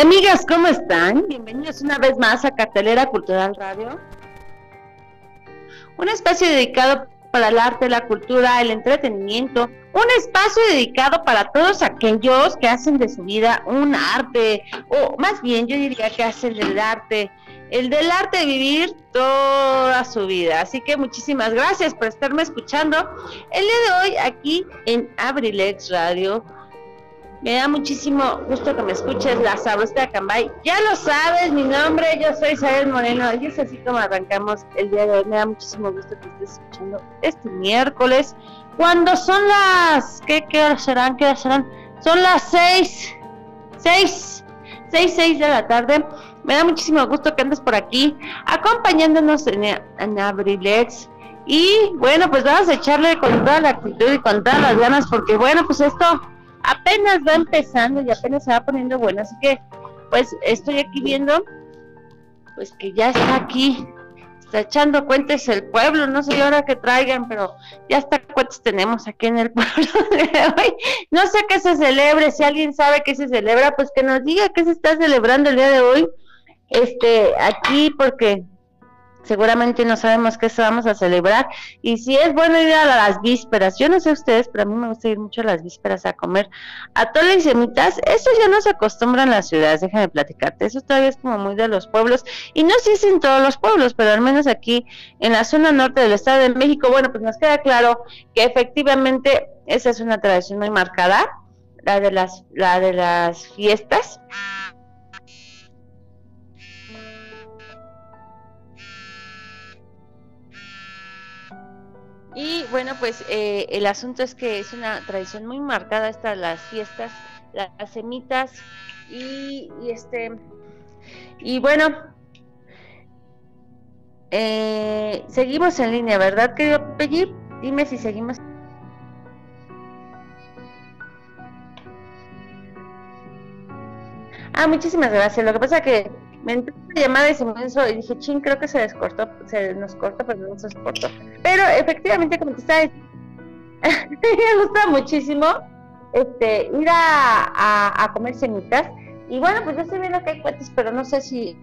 Amigas, ¿cómo están? Bienvenidos una vez más a Cartelera Cultural Radio. Un espacio dedicado para el arte, la cultura, el entretenimiento. Un espacio dedicado para todos aquellos que hacen de su vida un arte, o más bien yo diría que hacen del arte, el del arte vivir toda su vida. Así que muchísimas gracias por estarme escuchando el día de hoy aquí en Abrilex Radio me da muchísimo gusto que me escuches, la sabrosa de Acambay. Ya lo sabes, mi nombre, yo soy Isabel Moreno y es así como arrancamos el día de hoy. Me da muchísimo gusto que estés escuchando este miércoles. Cuando son las... ¿Qué, qué horas serán? ¿Qué horas serán? Son las seis. Seis. Seis, seis de la tarde. Me da muchísimo gusto que andes por aquí acompañándonos en, en Abrilex. Y bueno, pues vamos a echarle con toda la actitud y con todas las ganas porque bueno, pues esto apenas va empezando y apenas se va poniendo bueno. Así que, pues estoy aquí viendo, pues que ya está aquí, está echando cuentas el pueblo. No sé ahora que traigan, pero ya está cuentas tenemos aquí en el pueblo de hoy. No sé qué se celebre, si alguien sabe qué se celebra, pues que nos diga qué se está celebrando el día de hoy. Este, aquí, porque seguramente no sabemos qué vamos a celebrar. Y si es bueno ir a las vísperas, yo no sé ustedes, pero a mí me gusta ir mucho a las vísperas a comer atole y semitas, eso ya no se acostumbra en las ciudades, déjame platicarte, eso todavía es como muy de los pueblos. Y no sé si en todos los pueblos, pero al menos aquí en la zona norte del Estado de México, bueno, pues nos queda claro que efectivamente esa es una tradición muy marcada, la de las, la de las fiestas. Y bueno, pues eh, el asunto es que es una tradición muy marcada esta las fiestas, las semitas y, y este y bueno, eh, seguimos en línea, ¿verdad, querido Peggy? Dime si seguimos. Ah, muchísimas gracias. Lo que pasa que me entró una llamada y se me y dije, ching, creo que se descortó, se nos cortó, pero no se cortó. Pero efectivamente, como te estaba me gusta muchísimo este, ir a, a, comer semitas. Y bueno, pues yo estoy viendo que hay cuentas, pero no sé si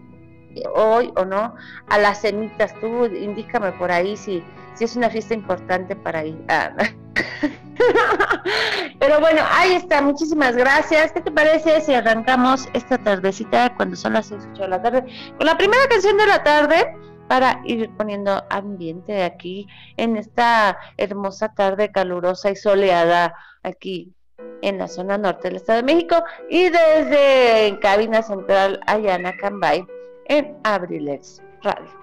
hoy o no a las semitas. Tú indícame por ahí si, si es una fiesta importante para ir. Ah. Pero bueno, ahí está, muchísimas gracias. ¿Qué te parece si arrancamos esta tardecita cuando son las 6, 8 de la tarde con la primera canción de la tarde para ir poniendo ambiente aquí en esta hermosa tarde calurosa y soleada aquí en la zona norte del Estado de México y desde cabina central Ayana Cambay en Abrilex Radio.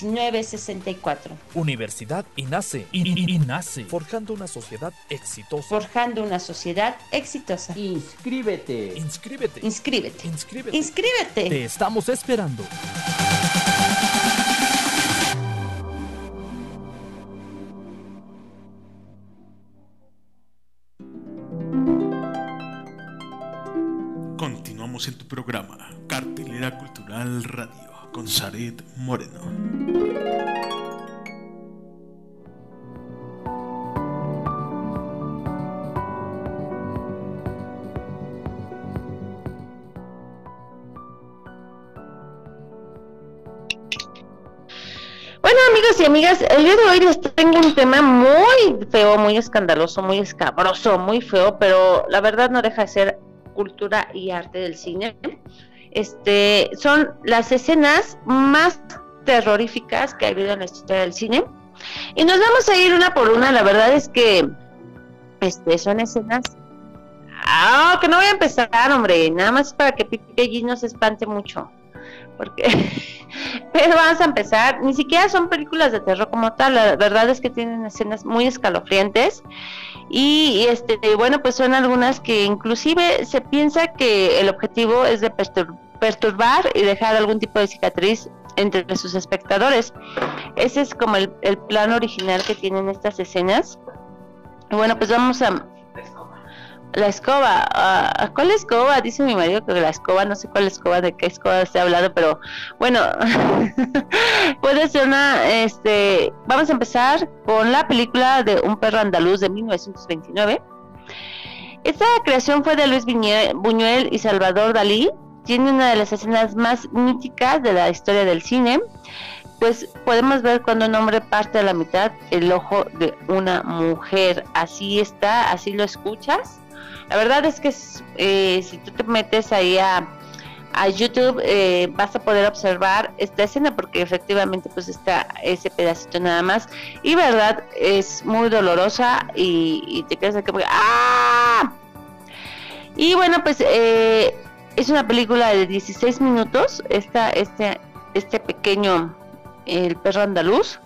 718-127-1964. Universidad INACE. INACE. Forjando una sociedad exitosa. Forjando una sociedad exitosa. Inscríbete. Inscríbete. Inscríbete. Inscríbete. Inscríbete. Te estamos esperando. Continuamos en tu programa, Cartelera Cultural Radio, con Zaret Moreno. Bueno, amigos y amigas, el día de hoy les tengo un tema muy feo, muy escandaloso, muy escabroso, muy feo, pero la verdad no deja de ser cultura y arte del cine. Este, son las escenas más terroríficas que ha habido en la historia del cine. Y nos vamos a ir una por una, la verdad es que este, son escenas... Ah, que no voy a empezar, hombre, nada más para que Pipe no se espante mucho. Porque pero vamos a empezar, ni siquiera son películas de terror como tal, la verdad es que tienen escenas muy escalofriantes y, este bueno, pues son algunas que inclusive se piensa que el objetivo es de pertur- perturbar y dejar algún tipo de cicatriz entre sus espectadores. Ese es como el, el plan original que tienen estas escenas. Bueno, pues vamos a la escoba, ah, ¿cuál escoba? Dice mi marido que la escoba, no sé cuál escoba, de qué escoba se ha hablado, pero bueno, puede ser una, este, vamos a empezar con la película de Un perro andaluz de 1929. Esta creación fue de Luis Buñuel y Salvador Dalí, tiene una de las escenas más míticas de la historia del cine, pues podemos ver cuando un hombre parte a la mitad el ojo de una mujer, así está, así lo escuchas. La verdad es que eh, si tú te metes ahí a, a YouTube eh, vas a poder observar esta escena porque efectivamente pues está ese pedacito nada más y verdad es muy dolorosa y, y te quedas aquí porque ¡ah! Y bueno pues eh, es una película de 16 minutos, esta, este, este pequeño El perro andaluz.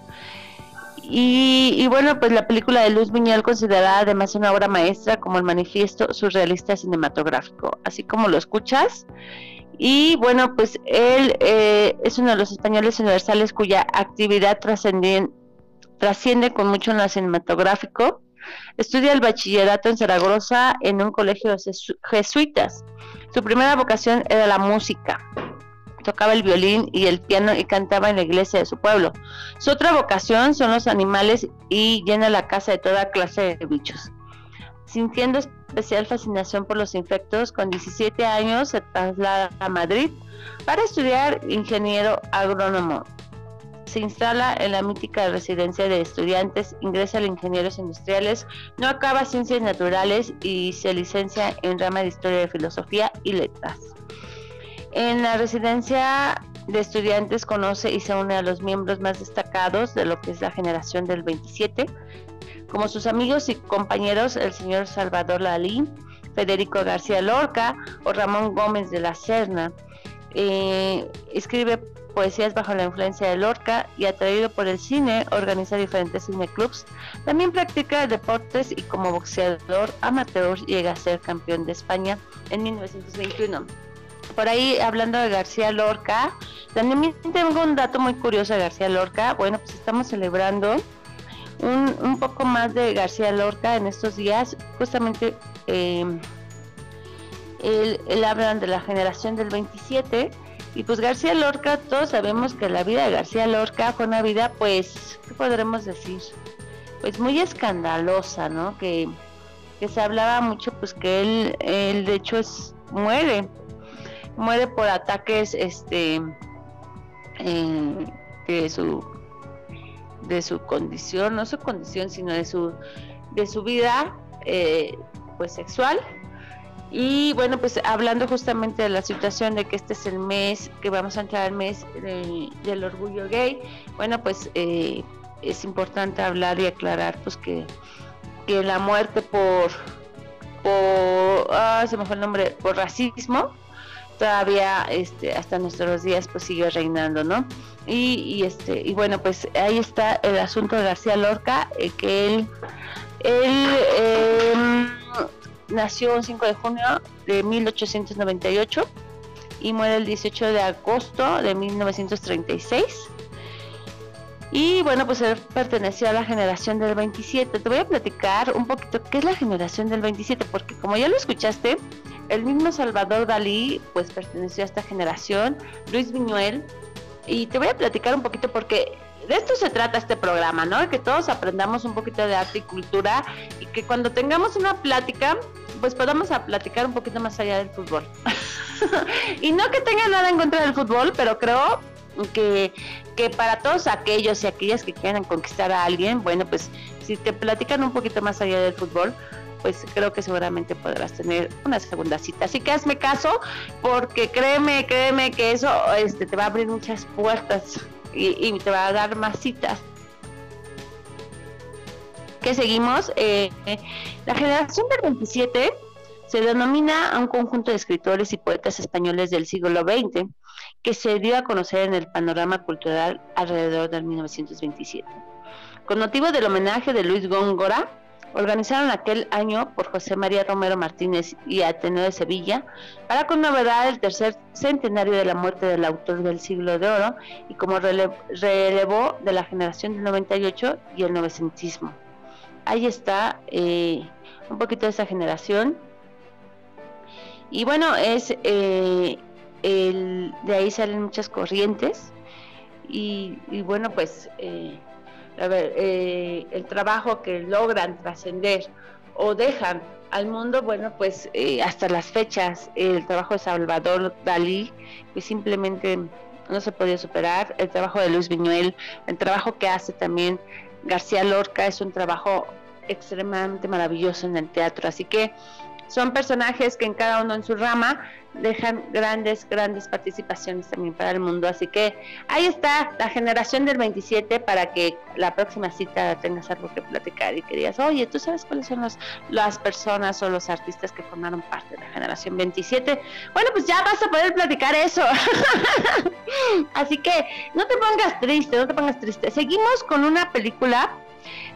Y, y, bueno, pues la película de Luz Buñuel considerada además una obra maestra como el manifiesto surrealista cinematográfico, así como lo escuchas. Y bueno, pues él eh, es uno de los españoles universales cuya actividad trasciende, con mucho en lo cinematográfico. Estudia el bachillerato en Zaragoza en un colegio de jesuitas. Su primera vocación era la música tocaba el violín y el piano y cantaba en la iglesia de su pueblo. Su otra vocación son los animales y llena la casa de toda clase de bichos. Sintiendo especial fascinación por los insectos, con 17 años se traslada a Madrid para estudiar ingeniero agrónomo. Se instala en la mítica residencia de estudiantes, ingresa a ingenieros industriales, no acaba ciencias naturales y se licencia en rama de historia de filosofía y letras. En la residencia de estudiantes conoce y se une a los miembros más destacados de lo que es la generación del 27, como sus amigos y compañeros el señor Salvador Dalí, Federico García Lorca o Ramón Gómez de la Serna. Eh, escribe poesías bajo la influencia de Lorca y atraído por el cine organiza diferentes cineclubs. También practica deportes y como boxeador amateur llega a ser campeón de España en 1921. Por ahí hablando de García Lorca, también tengo un dato muy curioso de García Lorca. Bueno, pues estamos celebrando un, un poco más de García Lorca en estos días. Justamente eh, él, él habla de la generación del 27 y pues García Lorca, todos sabemos que la vida de García Lorca fue una vida, pues, ¿qué podremos decir? Pues muy escandalosa, ¿no? Que, que se hablaba mucho, pues que él, él de hecho es, muere, muere por ataques, este, eh, de su, de su condición, no su condición, sino de su, de su vida, eh, pues sexual, y bueno, pues hablando justamente de la situación de que este es el mes, que vamos a entrar al mes del orgullo gay, bueno, pues eh, es importante hablar y aclarar pues que, que la muerte por, por ah, se me fue el nombre, por racismo, todavía este, hasta nuestros días pues sigue reinando, ¿no? Y, este, y bueno, pues ahí está el asunto de García Lorca, eh, que él, eh, nació el 5 de junio de 1898 y muere el 18 de agosto de 1936. Y bueno, pues él perteneció a la generación del 27. Te voy a platicar un poquito qué es la generación del 27, porque como ya lo escuchaste, el mismo Salvador Dalí pues perteneció a esta generación, Luis Viñuel, y te voy a platicar un poquito porque de esto se trata este programa, ¿no? Que todos aprendamos un poquito de arte y cultura y que cuando tengamos una plática, pues podamos platicar un poquito más allá del fútbol. y no que tenga nada en contra del fútbol, pero creo que, que para todos aquellos y aquellas que quieran conquistar a alguien, bueno, pues si te platican un poquito más allá del fútbol, pues creo que seguramente podrás tener una segunda cita. Así que hazme caso, porque créeme, créeme que eso este, te va a abrir muchas puertas y, te va a dar más citas. Que seguimos, eh, la generación del 27 se denomina a un conjunto de escritores y poetas españoles del siglo XX que se dio a conocer en el panorama cultural alrededor del 1927. Con motivo del homenaje de Luis Góngora, organizaron aquel año por José María Romero Martínez y Ateneo de Sevilla para conmemorar el tercer centenario de la muerte del autor del siglo de oro y como relevo de la generación del 98 y el novecentismo. Ahí está eh, un poquito de esa generación. Y bueno, es eh, el, de ahí salen muchas corrientes y, bueno, pues eh, a ver, eh, el trabajo que logran trascender o dejan al mundo, bueno, pues eh, hasta las fechas, el trabajo de Salvador Dalí, que simplemente no se podía superar, el trabajo de Luis Viñuel, el trabajo que hace también García Lorca, es un trabajo extremadamente maravilloso en el teatro, así que son personajes que en cada uno en su rama dejan grandes, grandes participaciones también para el mundo. Así que ahí está la generación del 27 para que la próxima cita tengas algo que platicar y que digas, oye, ¿tú sabes cuáles son las personas o los artistas que formaron parte de la generación 27? Bueno, pues ya vas a poder platicar eso. Así que no te pongas triste, no te pongas triste. Seguimos con una película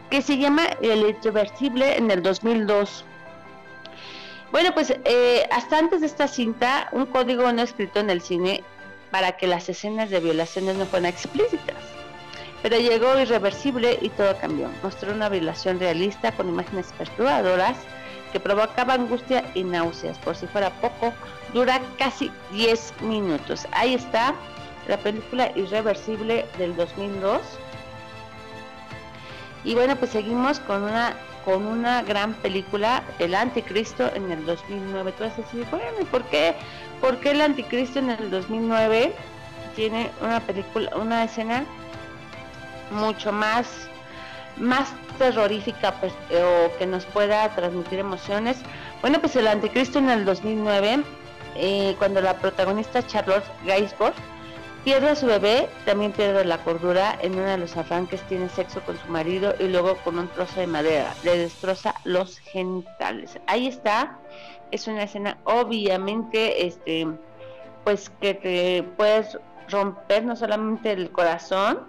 que se llama El Irreversible en el 2002 bueno, pues eh, hasta antes de esta cinta, un código no escrito en el cine para que las escenas de violaciones no fueran explícitas. Pero llegó irreversible y todo cambió. Mostró una violación realista con imágenes perturbadoras que provocaba angustia y náuseas. Por si fuera poco, dura casi 10 minutos. Ahí está la película Irreversible del 2002. Y bueno, pues seguimos con una con una gran película, El Anticristo, en el 2009. Tú vas a decir, bueno, ¿y por qué, por qué el Anticristo en el 2009 tiene una película, una escena mucho más, más terrorífica pues, o que nos pueda transmitir emociones? Bueno, pues el Anticristo en el 2009, eh, cuando la protagonista Charlotte Gainsbourg Pierde a su bebé, también pierde la cordura, en uno de los arranques tiene sexo con su marido y luego con un trozo de madera le destroza los genitales. Ahí está, es una escena obviamente, este, pues que te puedes romper no solamente el corazón,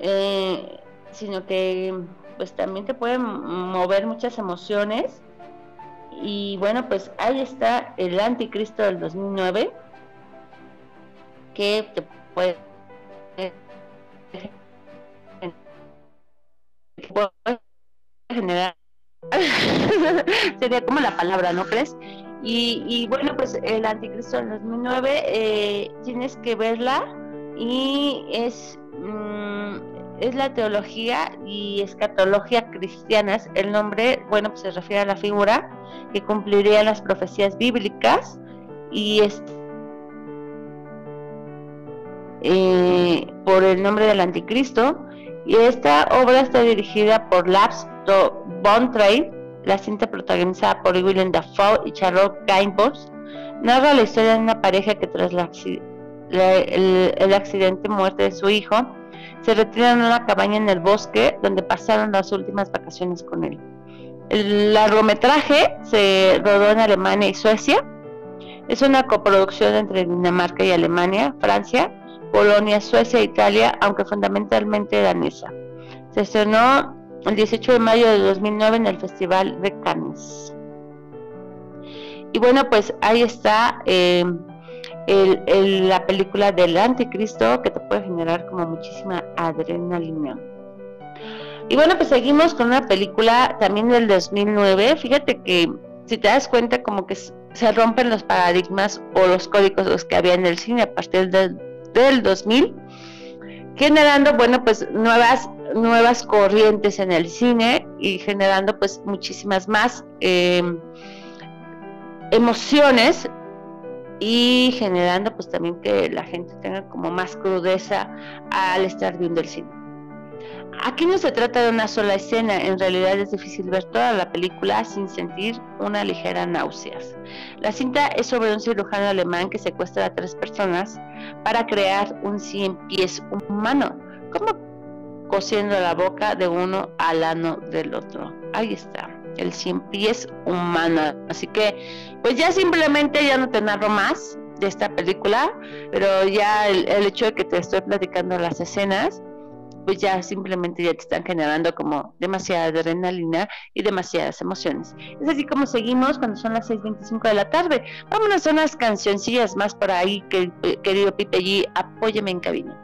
eh, sino que pues también te puede mover muchas emociones. Y bueno, pues ahí está el anticristo del 2009 que te puede generar sería como la palabra, ¿no crees? Y, bueno, pues el Anticristo en 2009 eh, tienes que verla y es mm, es la teología y escatología cristianas. El nombre, bueno, pues se refiere a la figura que cumpliría las profecías bíblicas y es eh, por el nombre del anticristo. Y esta obra está dirigida por Labs Bontrain, la cinta protagonizada por William Dafoe y Charlotte Gainsbourg. Narra la historia de una pareja que tras el accidente muerte de su hijo, se retiran a una cabaña en el bosque donde pasaron las últimas vacaciones con él. El largometraje se rodó en Alemania y Suecia. Es una coproducción entre Dinamarca y Alemania, Francia, Polonia, Suecia e Italia, aunque fundamentalmente danesa. Se estrenó el 18 de mayo de 2009 en el Festival de Cannes. Y bueno, pues ahí está. El, la película del anticristo que te puede generar como muchísima adrenalina. Y bueno, pues seguimos con una película también del 2009. Fíjate que si te das cuenta como que se rompen los paradigmas o los códigos que había en el cine a partir del, del 2000, generando, bueno, pues nuevas nuevas corrientes en el cine y generando pues muchísimas más eh, emociones y generando pues también que la gente tenga como más crudeza al estar viendo el cine. Aquí no se trata de una sola escena, en realidad es difícil ver toda la película sin sentir una ligera náuseas. La cinta es sobre un cirujano alemán que secuestra a tres personas para crear un cien pies humano, como cosiendo la boca de uno al ano del otro. Ahí está el cien pies humana. Así que, pues ya simplemente ya no te narro más de esta película, pero ya el, hecho de que te estoy platicando las escenas, pues ya simplemente ya te están generando como demasiada adrenalina y demasiadas emociones. Es así como seguimos cuando son las 6.25 de la tarde. Vámonos a unas cancioncillas más por ahí, que, querido Pipe G, apóyeme en cabina.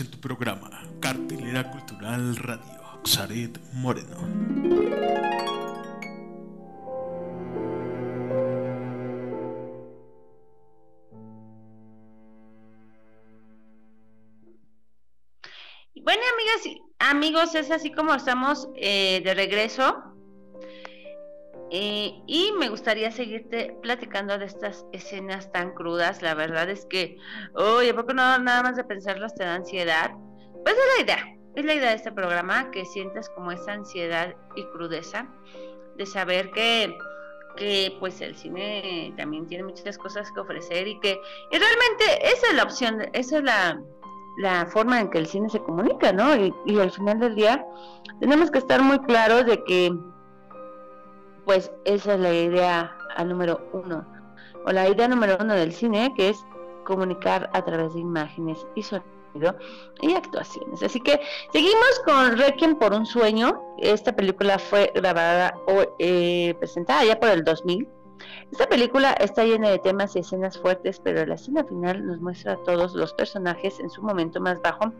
En tu programa, Cartelera Cultural Radio, Xaret Moreno. Bueno, amigas y amigos, es así como estamos eh, de regreso. Eh, y me gustaría seguirte platicando de estas escenas tan crudas. La verdad es que, oye, ¿a poco no nada más de pensarlas te da ansiedad? Pues es la idea, es la idea de este programa, que sientas como esa ansiedad y crudeza de saber que, que pues el cine también tiene muchas cosas que ofrecer y que y realmente esa es la opción, esa es la, la forma en que el cine se comunica, ¿no? Y, y al final del día tenemos que estar muy claros de que pues esa es la idea al número uno, o la idea número uno del cine, que es comunicar a través de imágenes y sonido y actuaciones. Así que seguimos con Requiem por un sueño. Esta película fue grabada o eh, presentada ya por el 2000. Esta película está llena de temas y escenas fuertes, pero la escena final nos muestra a todos los personajes en su momento más bajo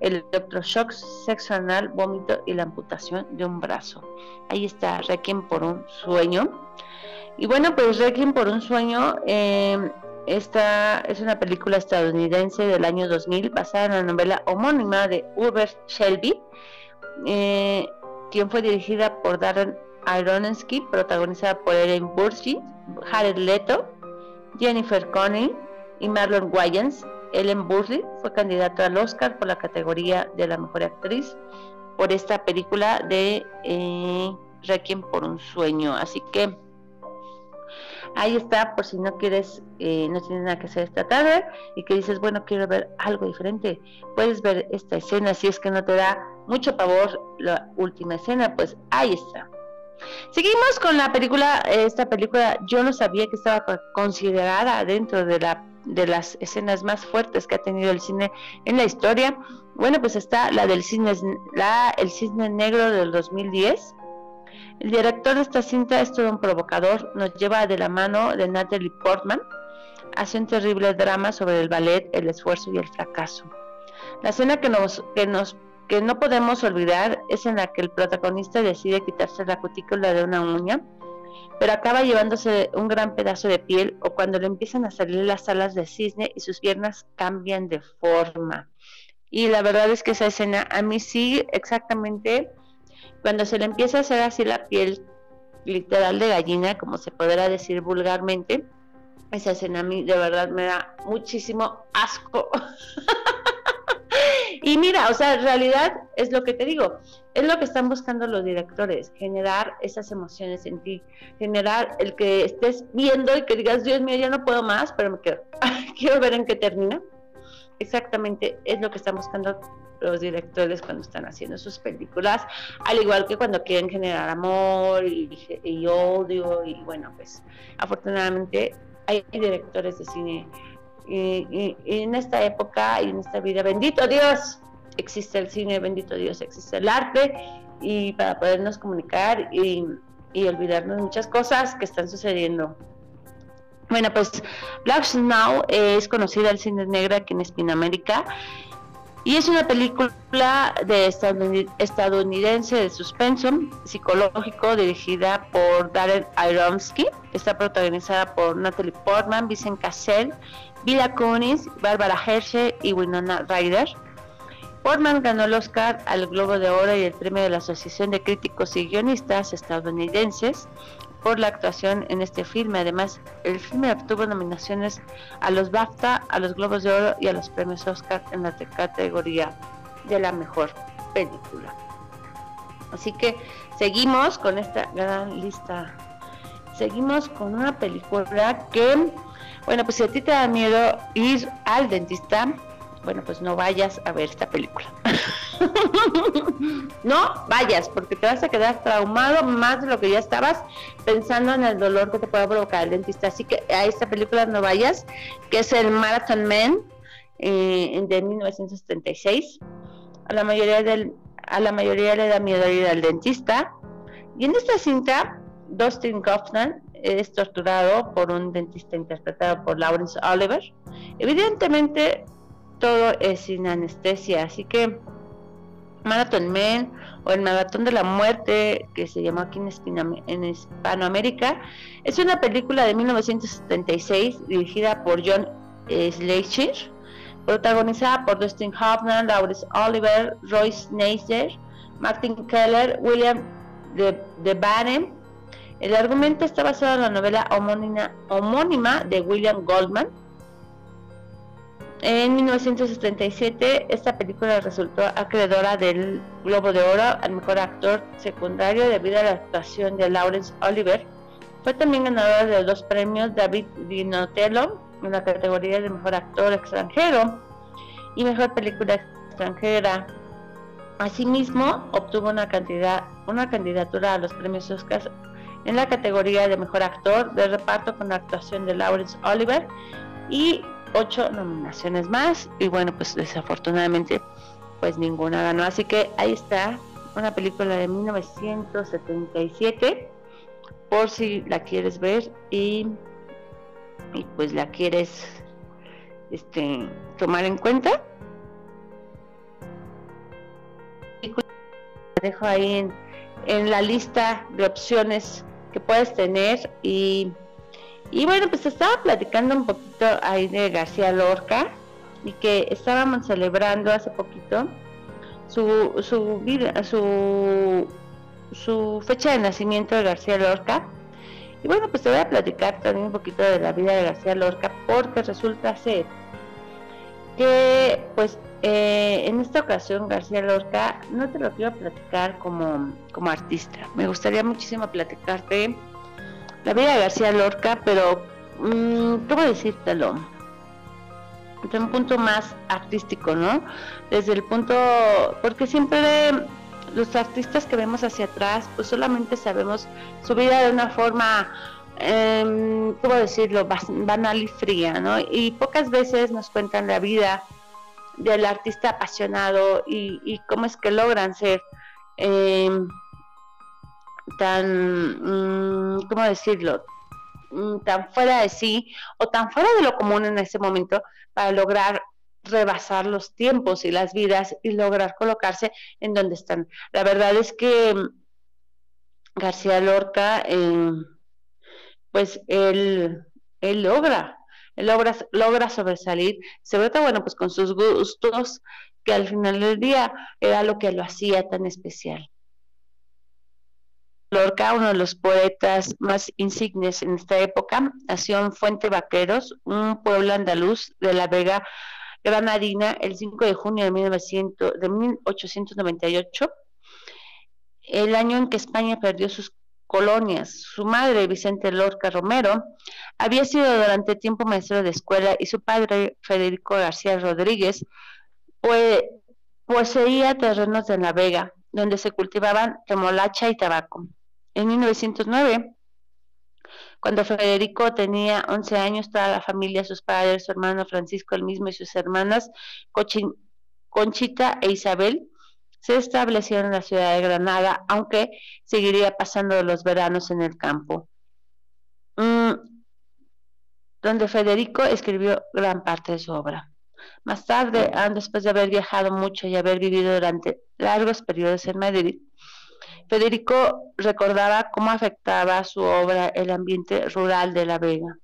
el electroshock sexo anal, vómito y la amputación de un brazo. Ahí está Requiem por un sueño. Y bueno, pues Requiem por un sueño, eh, esta es una película estadounidense del año 2000 basada en la novela homónima de Hubert Shelby, eh, quien fue dirigida por Darren Aronofsky, protagonizada por Ellen Burstyn, Jared Leto, Jennifer Connelly y Marlon Wayans. Ellen Burstyn fue candidata al Oscar por la categoría de la mejor actriz por esta película de eh, Requiem por un sueño. Así que ahí está, por si no quieres, eh, no tienes nada que hacer esta tarde y que dices, bueno, quiero ver algo diferente, puedes ver esta escena. Si es que no te da mucho pavor la última escena, pues ahí está. Seguimos con la película, esta película yo no sabía que estaba considerada dentro de la de las escenas más fuertes que ha tenido el cine en la historia. Bueno, pues está la del cine, el cisne negro del 2010. El director de esta cinta es todo un provocador, nos lleva de la mano de Natalie Portman, hace un terrible drama sobre el ballet, el esfuerzo y el fracaso. La escena que nos, que nos que no podemos olvidar es en la que el protagonista decide quitarse la cutícula de una uña pero acaba llevándose un gran pedazo de piel o cuando le empiezan a salir las alas de cisne y sus piernas cambian de forma. Y la verdad es que esa escena a mí sí exactamente cuando se le empieza a hacer así la piel literal de gallina, como se podrá decir vulgarmente, esa escena a mí de verdad me da muchísimo asco. y mira, o sea, en realidad es lo que te digo, es lo que están buscando los directores, generar esas emociones en ti, generar el que estés viendo y que digas, Dios mío, ya no puedo más, pero me quiero, quiero ver en qué termina. Exactamente es lo que están buscando los directores cuando están haciendo sus películas, al igual que cuando quieren generar amor y, odio, y bueno, pues afortunadamente hay directores de cine y, en esta época y en esta vida, bendito Dios, existe el cine, bendito Dios, existe el arte y para podernos comunicar y, y olvidarnos muchas cosas que están sucediendo. Bueno, pues Black Snow es conocida el cine negro aquí en Hispanoamérica y es una película de estadounidense de suspenso psicológico dirigida por Darren Aronofsky. Está protagonizada por Natalie Portman, Vincent Cassell, Vila Kunis, Bárbara Hershey y Winona Ryder. Portman ganó el Oscar al Globo de Oro y el premio de la Asociación de Críticos y Guionistas Estadounidenses por la actuación en este filme. Además, el filme obtuvo nominaciones a los BAFTA, a los Globos de Oro y a los premios Oscar en la categoría de la mejor película. Así que seguimos con esta gran lista. Seguimos con una película que, bueno, pues si a ti te da miedo ir al dentista, bueno, pues no vayas a ver esta película. no vayas, porque te vas a quedar traumado más de lo que ya estabas pensando en el dolor que te pueda provocar el dentista. Así que a esta película no vayas, que es el Marathon Man eh, de 1976. A la mayoría del, a la mayoría le da miedo ir al dentista. Y en esta cinta, Dustin Hoffman es torturado por un dentista interpretado por Lawrence Oliver. Evidentemente, todo es sin anestesia, así que Marathon Man o el Maratón de la Muerte, que se llamó aquí en, Hispanoamérica, es una película de 1976 dirigida por John Schleicher, protagonizada por Dustin Hoffman, Laurence Oliver, Royce Neisser, Martin Keller, William de, de Baden. El argumento está basado en la novela homónima de William Goldman, en 1977, esta película resultó acreedora del Globo de Oro al mejor actor secundario debido a la actuación de Lawrence Oliver. Fue también ganadora de dos premios David Dinotello en la categoría de mejor actor extranjero y mejor película extranjera. Asimismo, obtuvo una, cantidad, una candidatura a los premios Oscars en la categoría de mejor actor de reparto con la actuación de Lawrence Oliver y ocho nominaciones más. Y bueno pues desafortunadamente pues ninguna ganó. Así que ahí está una película de 1977 por si la quieres ver y, y pues la quieres este tomar en cuenta. Dejo ahí en, en la lista de opciones que puedes tener y y bueno, pues estaba platicando un poquito ahí de García Lorca y que estábamos celebrando hace poquito su, su vida, su, su fecha de nacimiento de García Lorca. Y bueno, pues te voy a platicar también un poquito de la vida de García Lorca porque resulta ser que pues eh, en esta ocasión García Lorca no te lo quiero platicar como, como artista. Me gustaría muchísimo platicarte la vida de García Lorca, pero mmm, ¿cómo decírtelo? Desde un punto más artístico, ¿no? Desde el punto, porque siempre los artistas que vemos hacia atrás, pues solamente sabemos su vida de una forma, eh, ¿cómo decirlo?, banal y fría, ¿no? Y pocas veces nos cuentan la vida del artista apasionado y, cómo es que logran ser eh, tan, mm, ¿cómo decirlo? Mm, tan fuera de sí o tan fuera de lo común en ese momento para lograr rebasar los tiempos y las vidas y lograr colocarse en donde están. La verdad es que mm, García Lorca, eh, pues él, él logra, él logra, logra sobresalir, sobre todo, bueno, pues con sus gustos, que al final del día era lo que lo hacía tan especial. Lorca, uno de los poetas más insignes en esta época, nació en Fuente Vaqueros, un pueblo andaluz de la Vega Granadina, el 5 de junio de, 1900, de 1898, el año en que España perdió sus colonias. Su madre, Vicente Lorca Romero, había sido durante tiempo maestro de escuela y su padre, Federico García Rodríguez, poseía terrenos de La Vega, donde se cultivaban remolacha y tabaco. En 1909, cuando Federico tenía 11 años, toda la familia, sus padres, su hermano Francisco el mismo y sus hermanas Conchita e Isabel, se establecieron en la ciudad de Granada, aunque seguiría pasando los veranos en el campo, mm, donde Federico escribió gran parte de su obra. Más tarde, después de haber viajado mucho y haber vivido durante largos periodos en Madrid, Federico recordaba cómo afectaba a su obra el ambiente rural de La Vega.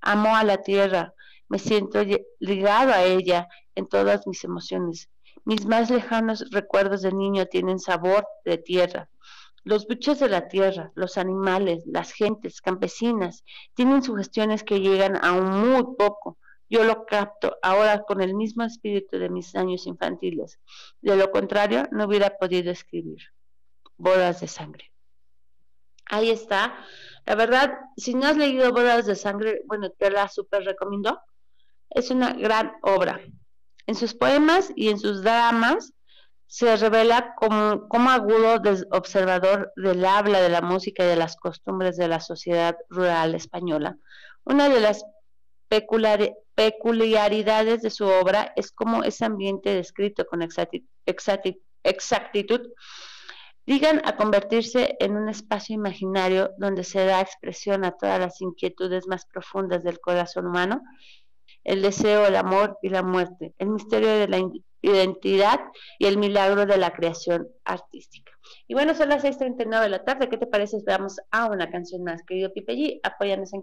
Amo a la tierra, me siento ligado a ella en todas mis emociones. Mis más lejanos recuerdos de niño tienen sabor de tierra. Los bichos de la tierra, los animales, las gentes campesinas, tienen sugestiones que llegan aún muy poco. Yo lo capto ahora con el mismo espíritu de mis años infantiles. De lo contrario, no hubiera podido escribir. Bodas de Sangre. Ahí está. La verdad, si no has leído Bodas de Sangre, bueno, te la súper recomiendo. Es una gran obra. En sus poemas y en sus dramas se revela como, agudo observador del habla, de la música y de las costumbres de la sociedad rural española. Una de las peculiaridades de su obra es cómo ese ambiente descrito con exactitud digan a convertirse en un espacio imaginario donde se da expresión a todas las inquietudes más profundas del corazón humano, el deseo, el amor y la muerte, el misterio de la identidad y el milagro de la creación artística. Y bueno, son las 6.39 de la tarde, ¿qué te parece? Veamos a una canción más, querido Pipe G, apóyanos en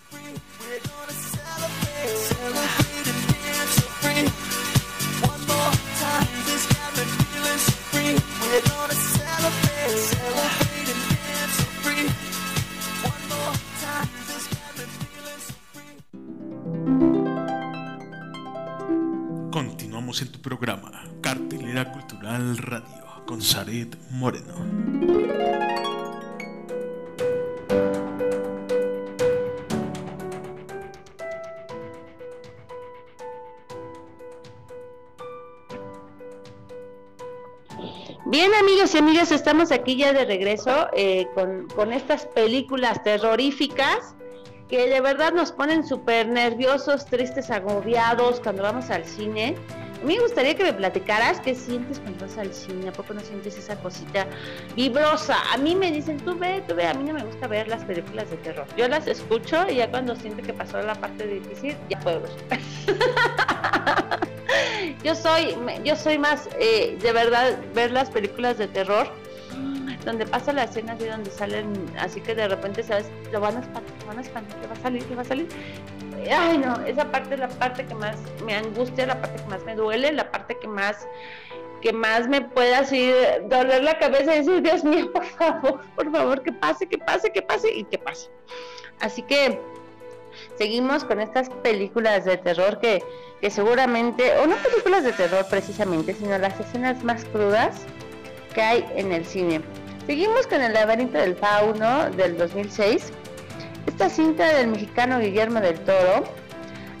Esperamos en tu programa Cartelera Cultural Radio con Zaret Moreno. Bien amigos y amigas, estamos aquí ya de regreso eh, con, con estas películas terroríficas que de verdad nos ponen súper nerviosos, tristes, agobiados cuando vamos al cine. A mí me gustaría que me platicaras qué sientes cuando vas al cine, ¿a poco no sientes esa cosita vibrosa? A mí me dicen, tú ve, tú ve, a mí no me gusta ver las películas de terror. Yo las escucho y ya cuando siento que pasó la parte difícil, ya puedo ver. yo soy, yo soy más, eh, de verdad, ver las películas de terror donde pasa la escena así donde salen, así que de repente sabes, lo van a espantar, lo van a espantar, que va a salir, que va a salir. Ay no, esa parte es la parte que más me angustia, la parte que más me duele, la parte que más que más me pueda así doler la cabeza y decir, Dios mío, por favor, por favor, que pase, que pase, que pase y que pase. Así que seguimos con estas películas de terror que, que seguramente, o no películas de terror precisamente, sino las escenas más crudas que hay en el cine. Seguimos con el laberinto del fauno del 2006. Esta cinta del mexicano Guillermo del Toro,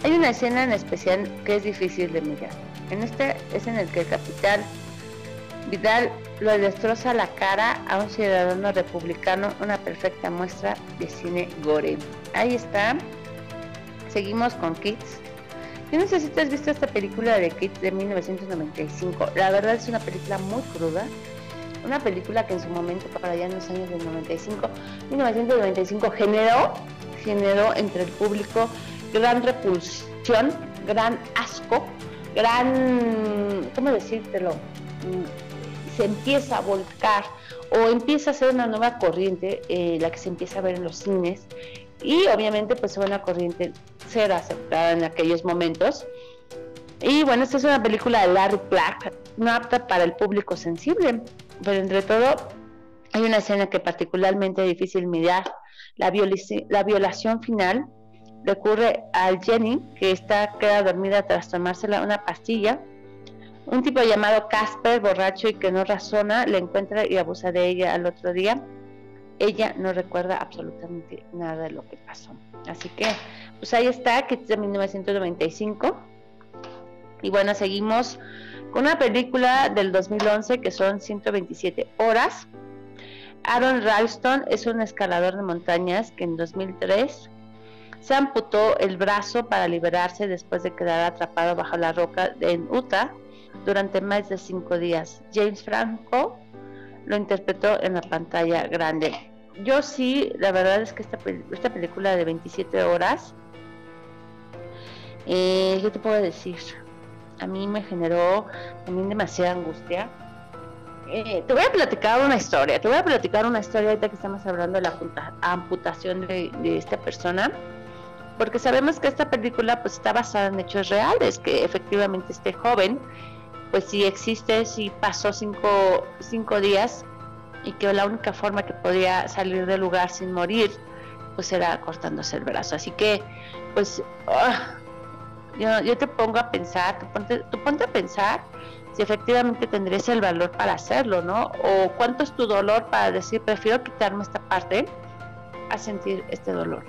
hay una escena en especial que es difícil de mirar. En este es en el que el capitán Vidal lo destroza la cara a un ciudadano republicano, una perfecta muestra de cine gore. Ahí está. Seguimos con Kids. Yo no sé si tú has visto esta película de Kids de 1995. La verdad es una película muy cruda una película que en su momento, para allá en los años del 95, 1995, generó, generó entre el público gran repulsión, gran asco, gran, ¿cómo decírtelo? Mm, se empieza a volcar o empieza a ser una nueva corriente, eh, la que se empieza a ver en los cines, y obviamente pues una corriente ser aceptada en aquellos momentos. Y bueno, esta es una película de Larry Black, no apta para el público sensible pero entre todo hay una escena que particularmente difícil mirar, la, la violación final recurre al Jenny, que está queda dormida tras tomársela una pastilla. Un tipo llamado Casper, borracho y que no razona, le encuentra y abusa de ella al otro día. Ella no recuerda absolutamente nada de lo que pasó. Así que, pues ahí está, que es de 1995. Y bueno, seguimos una película del 2011 que son 127 horas. Aaron Ralston es un escalador de montañas que en 2003 se amputó el brazo para liberarse después de quedar atrapado bajo la roca en Utah durante más de cinco días. James Franco lo interpretó en la pantalla grande. Yo sí, la verdad es que esta, esta película de 27 horas, eh, ¿qué te puedo decir? A mí me generó también demasiada angustia. Eh, te voy a platicar una historia, te voy a platicar una historia ahorita que estamos hablando de la amputación de, esta persona, porque sabemos que esta película pues está basada en hechos reales, que efectivamente este joven pues sí existe, sí pasó cinco, cinco días y que la única forma que podía salir del lugar sin morir pues era cortándose el brazo. Así que pues... Ah, yo, te pongo a pensar, tú ponte, ponte a pensar si efectivamente tendrías el valor para hacerlo, ¿no? O cuánto es tu dolor para decir, prefiero quitarme esta parte a sentir este dolor.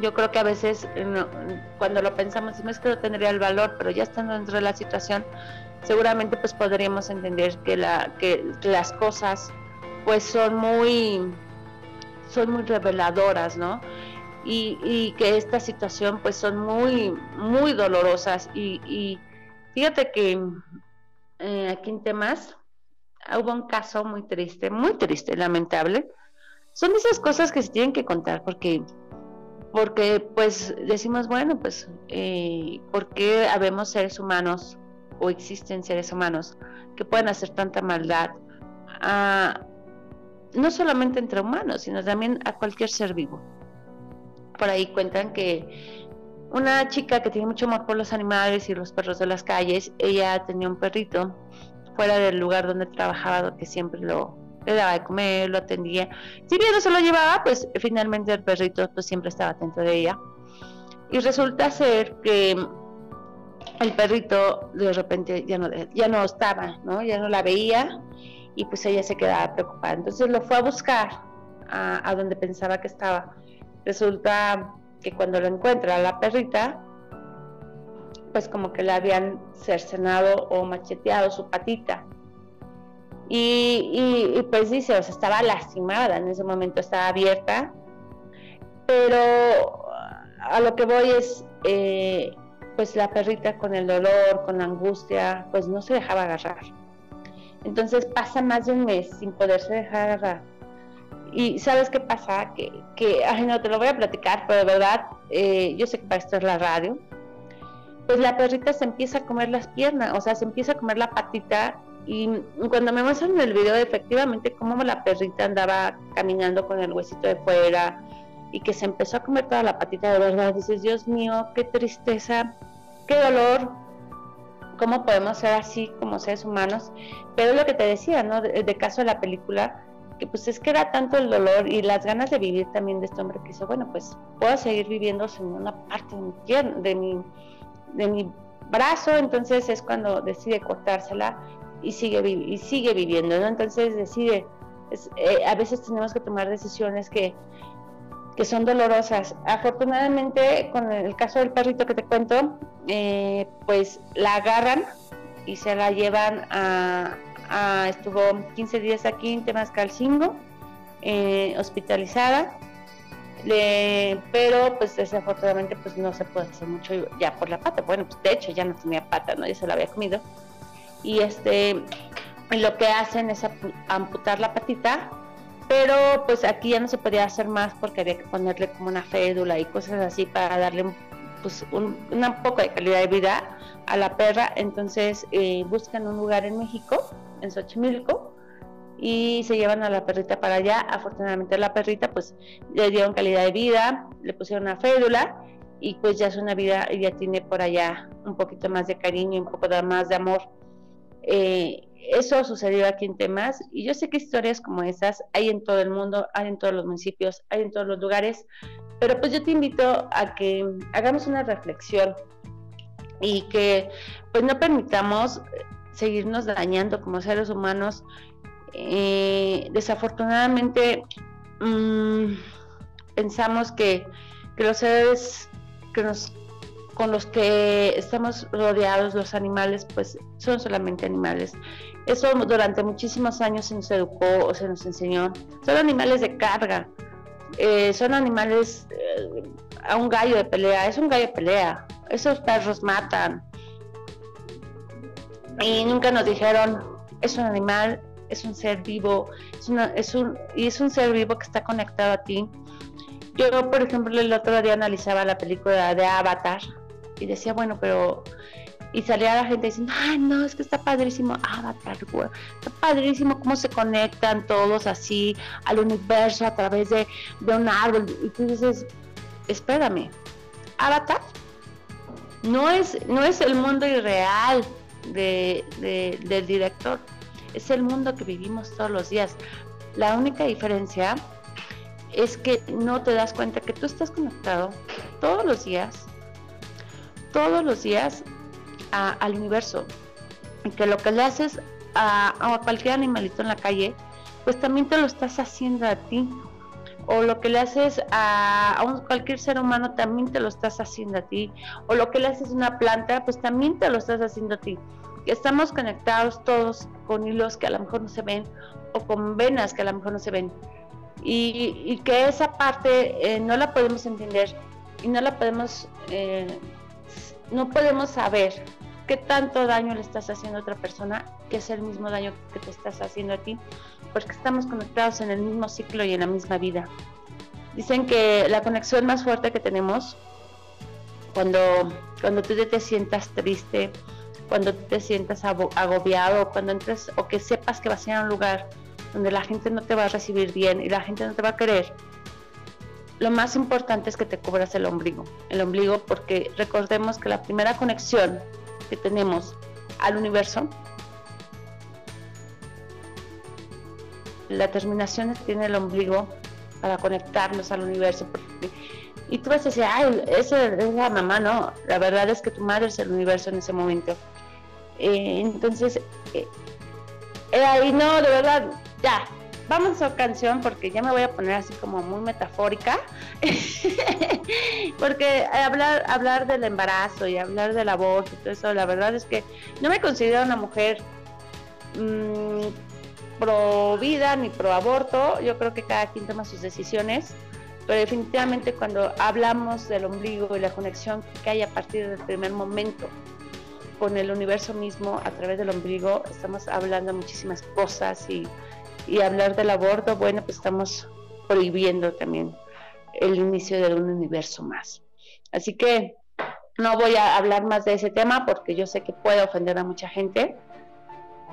Yo creo que a veces cuando lo pensamos, no es que no tendría el valor, pero ya estando dentro de la situación, seguramente pues podríamos entender que, la, que las cosas pues son muy, son muy reveladoras, ¿no? Y, que esta situación pues son muy, muy dolorosas. Y, fíjate que eh, aquí en temas hubo un caso muy triste, muy triste, lamentable. Son esas cosas que se tienen que contar porque porque pues decimos, bueno, pues, eh, ¿por qué habemos seres humanos o existen seres humanos que pueden hacer tanta maldad? no solamente entre humanos, sino también a cualquier ser vivo por ahí cuentan que una chica que tiene mucho amor por los animales y los perros de las calles, ella tenía un perrito fuera del lugar donde trabajaba, que siempre lo le daba de comer, lo atendía. Si bien no se lo llevaba, pues finalmente el perrito pues siempre estaba atento de ella. Y resulta ser que el perrito de repente ya no, ya no estaba, ¿no? Ya no la veía y pues ella se quedaba preocupada. Entonces lo fue a buscar a, a donde pensaba que estaba. Resulta que cuando lo encuentra la perrita, pues como que le habían cercenado o macheteado su patita. Y, pues dice, o sea, estaba lastimada, en ese momento estaba abierta, pero a lo que voy es, eh, pues la perrita con el dolor, con la angustia, pues no se dejaba agarrar. Entonces pasa más de un mes sin poderse dejar agarrar. Y sabes qué pasa, que, que no, te lo voy a platicar, pero de verdad, eh, yo sé que para esto es la radio, pues la perrita se empieza a comer las piernas, o sea, se empieza a comer la patita y cuando me muestran el video efectivamente cómo la perrita andaba caminando con el huesito de fuera y que se empezó a comer toda la patita de verdad, dices, Dios mío, qué tristeza, qué dolor, cómo podemos ser así como seres humanos. Pero lo que te decía, ¿no? De, caso de la película, que pues es que era tanto el dolor y las ganas de vivir también de este hombre que dice, bueno, pues puedo seguir viviendo sin una parte de mi, de mi, de mi brazo, entonces es cuando decide cortársela y sigue, y sigue viviendo, ¿no? Entonces decide, eh, a veces tenemos que tomar decisiones que, que son dolorosas. Afortunadamente, con el caso del perrito que te cuento, eh, pues la agarran y se la llevan a, estuvo 15 días aquí en Temascalcingo, eh, hospitalizada, pero pues desafortunadamente pues no se puede hacer mucho ya por la pata, bueno pues de hecho ya no tenía pata, ¿no? ya se la había comido, y este lo que hacen es amputar la patita pero pues aquí ya no se podía hacer más porque había que ponerle como una fédula y cosas así para darle pues un, poco de calidad de vida a la perra. Entonces eh, buscan un lugar en México en Xochimilco y se llevan a la perrita para allá. Afortunadamente la perrita pues le dieron calidad de vida le pusieron una fédula y pues ya es una vida ya tiene por allá un poquito más de cariño un poco más de amor. Eh, eso sucedió aquí en Temas y yo sé que historias como esas hay en todo el mundo, hay en todos los municipios, hay en todos los lugares, pero pues yo te invito a que hagamos una reflexión y que pues no permitamos seguirnos dañando como seres humanos. Eh, desafortunadamente mm, pensamos que, que los seres que nos con los que estamos rodeados, los animales, pues son solamente animales. Eso durante muchísimos años se nos educó o se nos enseñó. Son animales de carga, eh, son animales eh, a un gallo de pelea, es un gallo de pelea. Esos perros matan. Y nunca nos dijeron, es un animal, es un ser vivo, es, es un, y es un ser vivo que está conectado a ti. Yo, por ejemplo, el otro día analizaba la película de Avatar, y decía, bueno, pero... Y salía la gente diciendo, ay, no, es que está padrísimo Avatar, güey. Está padrísimo cómo se conectan todos así al universo a través de, un árbol. Y tú dices, espérame, Avatar no es, no es el mundo irreal de, del director, es el mundo que vivimos todos los días. La única diferencia es que no te das cuenta que tú estás conectado todos los días todos los días al universo. Y que lo que le haces a, cualquier animalito en la calle, pues también te lo estás haciendo a ti. O lo que le haces a, un, cualquier ser humano, también te lo estás haciendo a ti. O lo que le haces a una planta, pues también te lo estás haciendo a ti. Estamos conectados todos con hilos que a lo mejor no se ven o con venas que a lo mejor no se ven. Y, que esa parte eh, no la podemos entender y no la podemos eh, no podemos saber qué tanto daño le estás haciendo a otra persona, que es el mismo daño que te estás haciendo a ti, porque estamos conectados en el mismo ciclo y en la misma vida. Dicen que la conexión más fuerte que tenemos cuando, cuando tú te sientas triste, cuando te sientas agobiado, cuando entres o que sepas que vas a ir a un lugar donde la gente no te va a recibir bien y la gente no te va a querer, lo más importante es que te cubras el ombligo. El ombligo porque recordemos que la primera conexión que tenemos al universo, la terminación tiene el ombligo para conectarnos al universo. Y tú vas a decir, ay, esa es la mamá, no. La verdad es que tu madre es el universo en ese momento. Eh, entonces, eh, no, de verdad, ya. Vamos a canción porque ya me voy a poner así como muy metafórica. porque hablar, hablar del embarazo y hablar del aborto y todo eso, la verdad es que no me considero una mujer mmm, pro vida ni pro aborto. Yo creo que cada quien toma sus decisiones pero definitivamente cuando hablamos del ombligo y la conexión que hay a partir del primer momento con el universo mismo a través del ombligo, estamos hablando muchísimas cosas y, hablar del aborto, bueno, pues estamos prohibiendo también el inicio de un universo más. Así que no voy a hablar más de ese tema porque yo sé que puede ofender a mucha gente,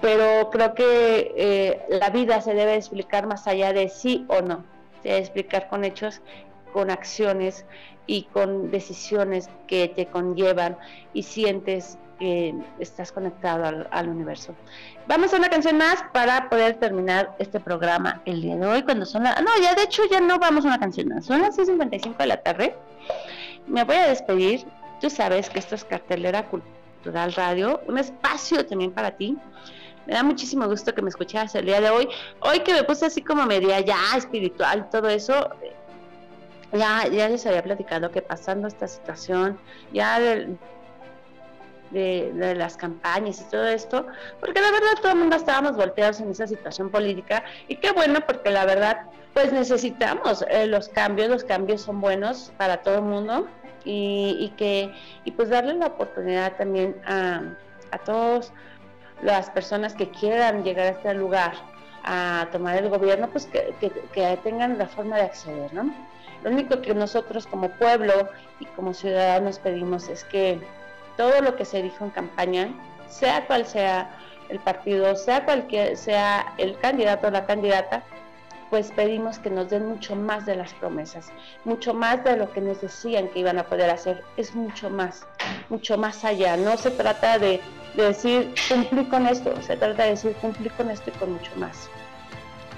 pero creo que eh, la vida se debe explicar más allá de sí o no de explicar con hechos, con acciones y con decisiones que te conllevan y sientes que estás conectado al, universo. Vamos a una canción más para poder terminar este programa el día de hoy, cuando son las... No, ya de hecho ya no vamos a una canción más, son las 6.55 de la tarde. Me voy a despedir, tú sabes que esto es Cartelera Cultural Radio, un espacio también para ti me da muchísimo gusto que me escucharas el día de hoy. Hoy que me puse así como media ya espiritual, todo eso, ya, ya les había platicado que pasando esta situación, ya de, las campañas y todo esto, porque la verdad todo el mundo estábamos volteados en esa situación política y qué bueno porque la verdad pues necesitamos eh, los cambios, los cambios son buenos para todo el mundo y, que y pues darle la oportunidad también a, a todos las personas que quieran llegar a este lugar a tomar el gobierno, pues que, tengan la forma de acceder, ¿no? Lo único que nosotros como pueblo y como ciudadanos pedimos es que todo lo que se dijo en campaña, sea cual sea el partido, sea cualquier sea el candidato o la candidata, pues pedimos que nos den mucho más de las promesas, mucho más de lo que nos decían que iban a poder hacer, es mucho más, mucho más allá. No se trata de de decir cumplí con esto, se trata de decir cumplí con esto y con mucho más.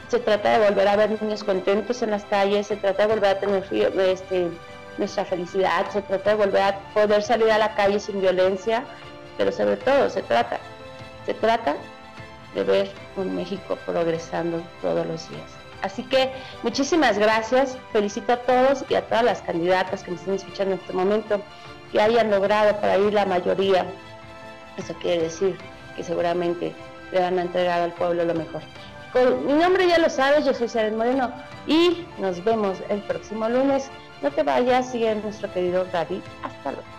Se trata de volver a ver niños contentos en las calles, se trata de volver a tener este, nuestra felicidad, se trata de volver a poder salir a la calle sin violencia, pero sobre todo se trata, se trata de ver un México progresando todos los días. Así que muchísimas gracias, felicito a todos y a todas las candidatas que me están escuchando en este momento, que hayan logrado para ir la mayoría eso quiere decir que seguramente le van a entregar al pueblo lo mejor. Con mi nombre ya lo sabes, yo soy Saren Moreno y nos vemos el próximo lunes. No te vayas, sigue nuestro querido David. Hasta luego.